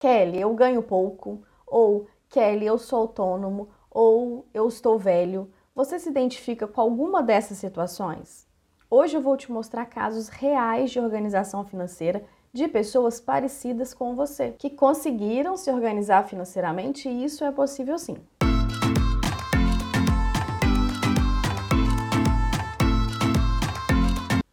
Kelly, eu ganho pouco, ou Kelly, eu sou autônomo, ou eu estou velho. Você se identifica com alguma dessas situações? Hoje eu vou te mostrar casos reais de organização financeira de pessoas parecidas com você, que conseguiram se organizar financeiramente e isso é possível sim.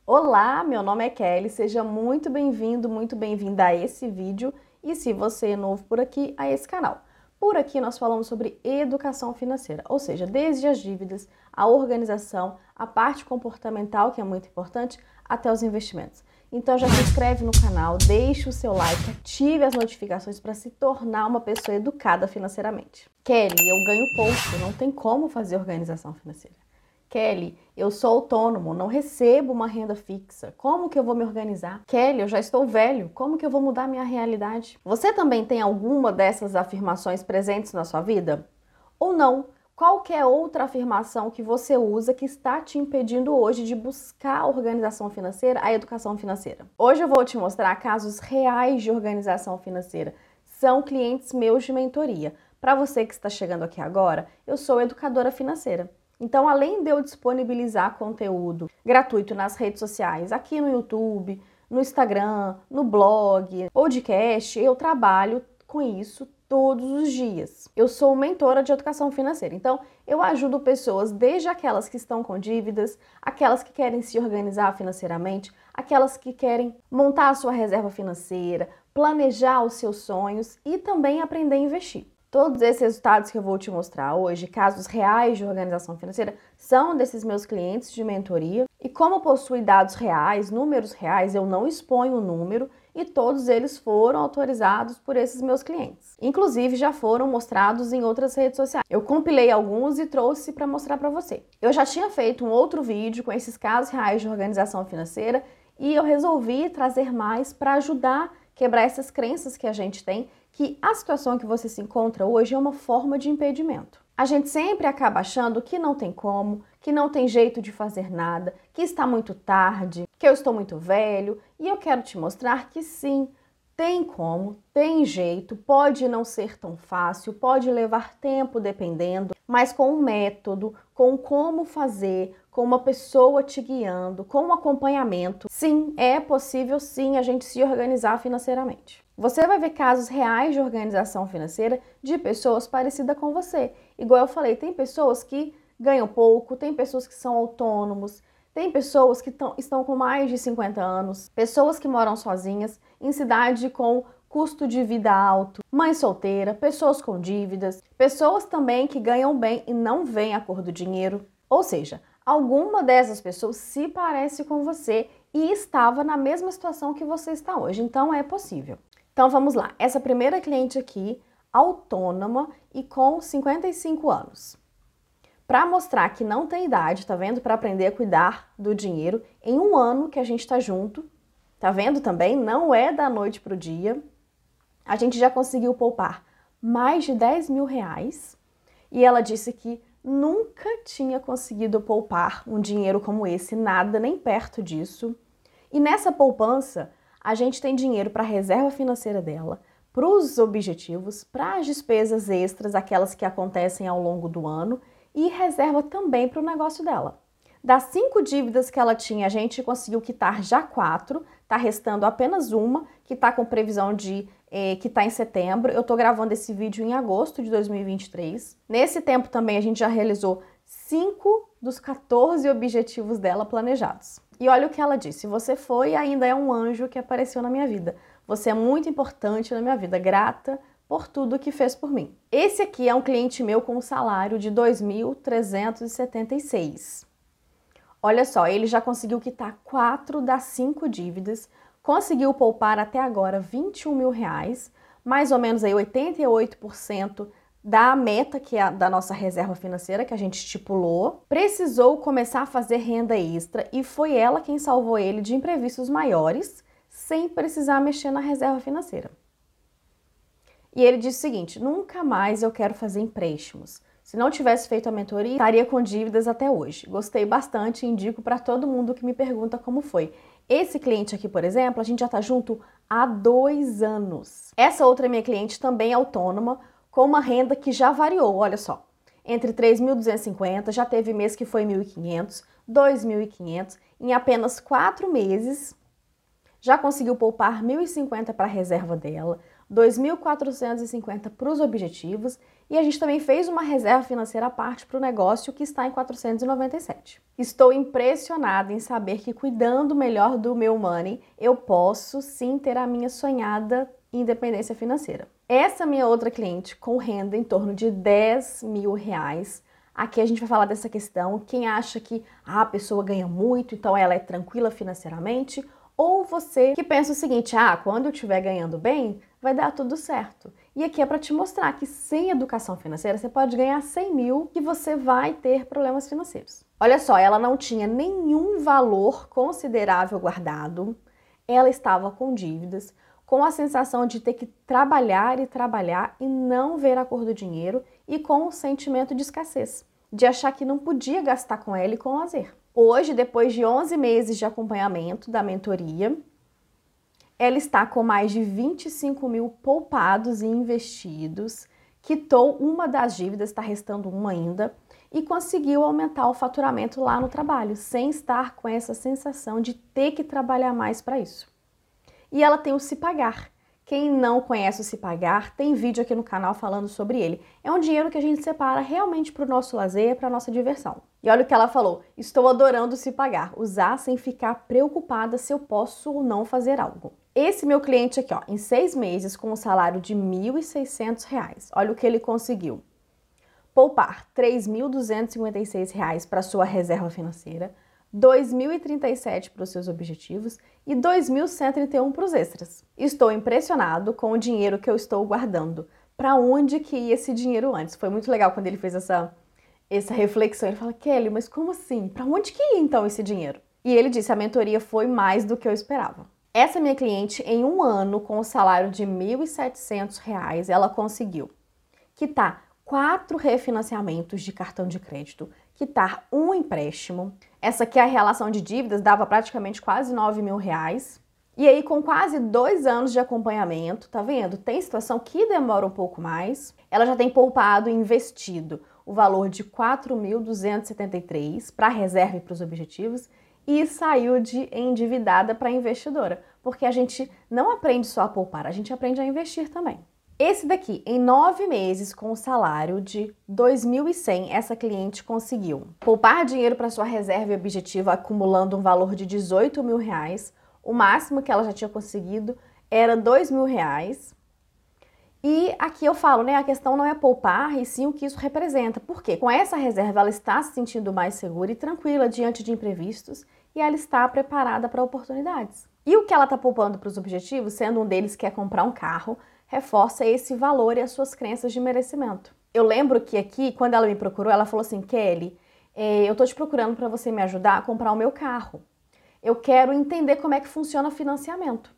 Olá, meu nome é Kelly, seja muito bem-vindo, muito bem-vinda a esse vídeo e se você é novo por aqui, a esse canal. Por aqui nós falamos sobre educação financeira, ou seja, desde as dívidas, a organização, a parte comportamental, que é muito importante, até os investimentos. Então já se inscreve no canal, deixe o seu like, ative as notificações para se tornar uma pessoa educada financeiramente. Kelly, eu ganho pouco, não tem como fazer organização financeira. Kelly, eu sou autônomo, não recebo uma renda fixa. Como que eu vou me organizar? Kelly, eu já estou velho. Como que eu vou mudar minha realidade? Você também tem alguma dessas afirmações presentes na sua vida? Ou não? Qualquer outra afirmação que você usa que está te impedindo hoje de buscar a organização financeira, a educação financeira. Hoje eu vou te mostrar casos reais de organização financeira. São clientes meus de mentoria. Para você que está chegando aqui agora, eu sou educadora financeira. Então, além de eu disponibilizar conteúdo gratuito nas redes sociais, aqui no YouTube, no Instagram, no blog, podcast, eu trabalho com isso todos os dias. Eu sou mentora de educação financeira, então eu ajudo pessoas, desde aquelas que estão com dívidas, aquelas que querem se organizar financeiramente, aquelas que querem montar a sua reserva financeira, planejar os seus sonhos e também aprender a investir. Todos esses resultados que eu vou te mostrar hoje, casos reais de organização financeira, são desses meus clientes de mentoria. E como possui dados reais, números reais, eu não exponho o número e todos eles foram autorizados por esses meus clientes. Inclusive já foram mostrados em outras redes sociais. Eu compilei alguns e trouxe para mostrar para você. Eu já tinha feito um outro vídeo com esses casos reais de organização financeira e eu resolvi trazer mais para ajudar quebrar essas crenças que a gente tem que a situação que você se encontra hoje é uma forma de impedimento. A gente sempre acaba achando que não tem como, que não tem jeito de fazer nada, que está muito tarde, que eu estou muito velho, e eu quero te mostrar que sim, tem como, tem jeito, pode não ser tão fácil, pode levar tempo dependendo, mas com um método, com como fazer, com uma pessoa te guiando, com um acompanhamento, sim, é possível sim a gente se organizar financeiramente. Você vai ver casos reais de organização financeira de pessoas parecidas com você. Igual eu falei, tem pessoas que ganham pouco, tem pessoas que são autônomos, tem pessoas que tão, estão com mais de 50 anos, pessoas que moram sozinhas, em cidade com custo de vida alto, mãe solteira, pessoas com dívidas, pessoas também que ganham bem e não veem a cor do dinheiro. Ou seja, alguma dessas pessoas se parece com você e estava na mesma situação que você está hoje. Então é possível. Então vamos lá. Essa primeira cliente aqui, autônoma e com 55 anos. Para mostrar que não tem idade, tá vendo? Para aprender a cuidar do dinheiro em um ano que a gente está junto. Tá vendo também? Não é da noite para o dia. A gente já conseguiu poupar mais de 10 mil reais. E ela disse que nunca tinha conseguido poupar um dinheiro como esse, nada, nem perto disso. E nessa poupança, a gente tem dinheiro para a reserva financeira dela, para os objetivos, para as despesas extras, aquelas que acontecem ao longo do ano, e reserva também para o negócio dela. Das cinco dívidas que ela tinha, a gente conseguiu quitar já quatro, tá restando apenas uma, que está com previsão de eh, que está em setembro. Eu estou gravando esse vídeo em agosto de 2023. Nesse tempo também a gente já realizou cinco dos 14 objetivos dela planejados. E olha o que ela disse: Você foi e ainda é um anjo que apareceu na minha vida. Você é muito importante na minha vida. Grata por tudo que fez por mim. Esse aqui é um cliente meu com um salário de 2.376. Olha só, ele já conseguiu quitar quatro das cinco dívidas, conseguiu poupar até agora 21 mil reais, mais ou menos aí 88% da meta que é da nossa reserva financeira que a gente estipulou, precisou começar a fazer renda extra e foi ela quem salvou ele de imprevistos maiores, sem precisar mexer na reserva financeira. E ele disse o seguinte: nunca mais eu quero fazer empréstimos. Se não tivesse feito a mentoria, estaria com dívidas até hoje. Gostei bastante e indico para todo mundo que me pergunta como foi. Esse cliente aqui, por exemplo, a gente já está junto há dois anos. Essa outra minha cliente também é autônoma, com uma renda que já variou, olha só. Entre 3.250, já teve mês que foi 1.500, 2.500, em apenas quatro meses já conseguiu poupar 1.050 para a reserva dela, 2.450 para os objetivos e a gente também fez uma reserva financeira à parte para o negócio que está em 497. Estou impressionada em saber que cuidando melhor do meu money, eu posso sim ter a minha sonhada independência financeira. Essa minha outra cliente com renda em torno de 10 mil reais. Aqui a gente vai falar dessa questão. Quem acha que ah, a pessoa ganha muito, então ela é tranquila financeiramente, ou você que pensa o seguinte: ah, quando eu estiver ganhando bem, vai dar tudo certo. E aqui é para te mostrar que sem educação financeira você pode ganhar 100 mil e você vai ter problemas financeiros. Olha só, ela não tinha nenhum valor considerável guardado, ela estava com dívidas, com a sensação de ter que trabalhar e trabalhar e não ver a cor do dinheiro e com o sentimento de escassez, de achar que não podia gastar com ela e com lazer. Hoje, depois de 11 meses de acompanhamento da mentoria, ela está com mais de 25 mil poupados e investidos, quitou uma das dívidas, está restando uma ainda, e conseguiu aumentar o faturamento lá no trabalho, sem estar com essa sensação de ter que trabalhar mais para isso. E ela tem o se pagar, quem não conhece o Se Pagar, tem vídeo aqui no canal falando sobre ele. É um dinheiro que a gente separa realmente para o nosso lazer, para a nossa diversão. E olha o que ela falou: estou adorando Se Pagar, usar sem ficar preocupada se eu posso ou não fazer algo. Esse meu cliente aqui, ó, em seis meses, com um salário de R$ 1.600, olha o que ele conseguiu. Poupar R$ 3.256 para sua reserva financeira, 2.037 para os seus objetivos e 2.131 para os extras. Estou impressionado com o dinheiro que eu estou guardando. Para onde que ia esse dinheiro antes? Foi muito legal quando ele fez essa, essa reflexão. Ele fala, Kelly, mas como assim? Para onde que ia então esse dinheiro? E ele disse, a mentoria foi mais do que eu esperava. Essa minha cliente, em um ano, com o salário de R$ 1.700, ela conseguiu quitar quatro refinanciamentos de cartão de crédito, quitar um empréstimo. Essa aqui é a relação de dívidas, dava praticamente quase 9 mil reais. E aí, com quase dois anos de acompanhamento, tá vendo? Tem situação que demora um pouco mais. Ela já tem poupado e investido o valor de 4.273 para reserva e para os objetivos e saiu de endividada para investidora, porque a gente não aprende só a poupar, a gente aprende a investir também. Esse daqui, em nove meses, com o salário de 2.100, essa cliente conseguiu poupar dinheiro para sua reserva e objetivo, acumulando um valor de 18 mil reais. O máximo que ela já tinha conseguido era 2 mil reais. E aqui eu falo, né? A questão não é poupar, e sim o que isso representa. Porque com essa reserva ela está se sentindo mais segura e tranquila diante de imprevistos e ela está preparada para oportunidades. E o que ela está poupando para os objetivos, sendo um deles que é comprar um carro, reforça esse valor e as suas crenças de merecimento. Eu lembro que aqui, quando ela me procurou, ela falou assim: Kelly, eh, eu tô te procurando para você me ajudar a comprar o meu carro. Eu quero entender como é que funciona o financiamento.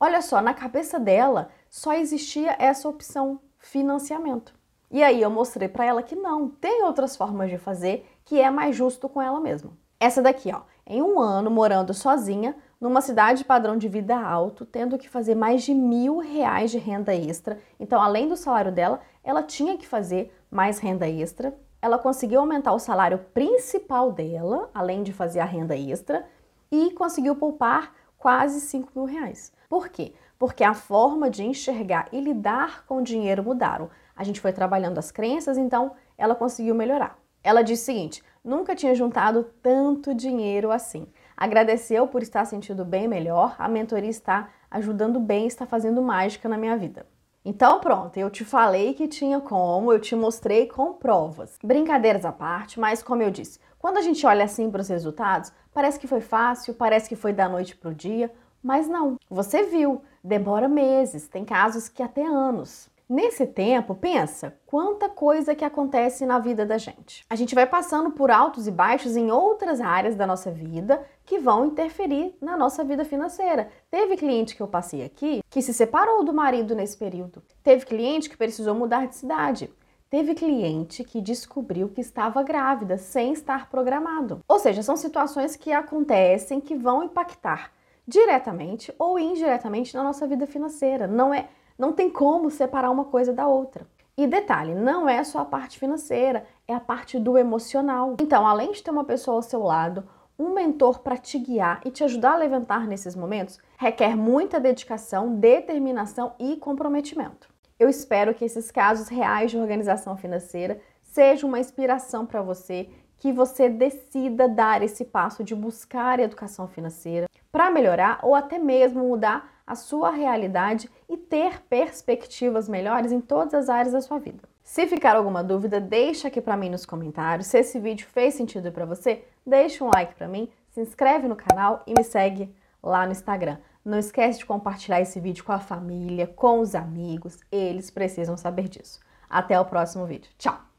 Olha só, na cabeça dela só existia essa opção, financiamento. E aí eu mostrei para ela que não, tem outras formas de fazer que é mais justo com ela mesma. Essa daqui, ó, em um ano morando sozinha, numa cidade padrão de vida alto, tendo que fazer mais de mil reais de renda extra. Então, além do salário dela, ela tinha que fazer mais renda extra. Ela conseguiu aumentar o salário principal dela, além de fazer a renda extra, e conseguiu poupar quase 5 mil reais. Por quê? Porque a forma de enxergar e lidar com o dinheiro mudaram. A gente foi trabalhando as crenças, então ela conseguiu melhorar. Ela disse o seguinte: nunca tinha juntado tanto dinheiro assim. Agradeceu por estar sentindo bem melhor, a mentoria está ajudando bem, está fazendo mágica na minha vida. Então pronto, eu te falei que tinha como, eu te mostrei com provas. Brincadeiras à parte, mas como eu disse, quando a gente olha assim para os resultados, parece que foi fácil, parece que foi da noite para o dia, mas não. Você viu, demora meses, tem casos que até anos. Nesse tempo, pensa quanta coisa que acontece na vida da gente. A gente vai passando por altos e baixos em outras áreas da nossa vida que vão interferir na nossa vida financeira. Teve cliente que eu passei aqui que se separou do marido nesse período. Teve cliente que precisou mudar de cidade. Teve cliente que descobriu que estava grávida sem estar programado. Ou seja, são situações que acontecem que vão impactar diretamente ou indiretamente na nossa vida financeira. Não é, não tem como separar uma coisa da outra. E detalhe, não é só a parte financeira, é a parte do emocional. Então, além de ter uma pessoa ao seu lado, um mentor para te guiar e te ajudar a levantar nesses momentos, requer muita dedicação, determinação e comprometimento. Eu espero que esses casos reais de organização financeira sejam uma inspiração para você, que você decida dar esse passo de buscar educação financeira para melhorar ou até mesmo mudar a sua realidade e ter perspectivas melhores em todas as áreas da sua vida. Se ficar alguma dúvida, deixa aqui para mim nos comentários. Se esse vídeo fez sentido para você, deixa um like para mim, se inscreve no canal e me segue lá no Instagram. Não esquece de compartilhar esse vídeo com a família, com os amigos, eles precisam saber disso. Até o próximo vídeo. Tchau!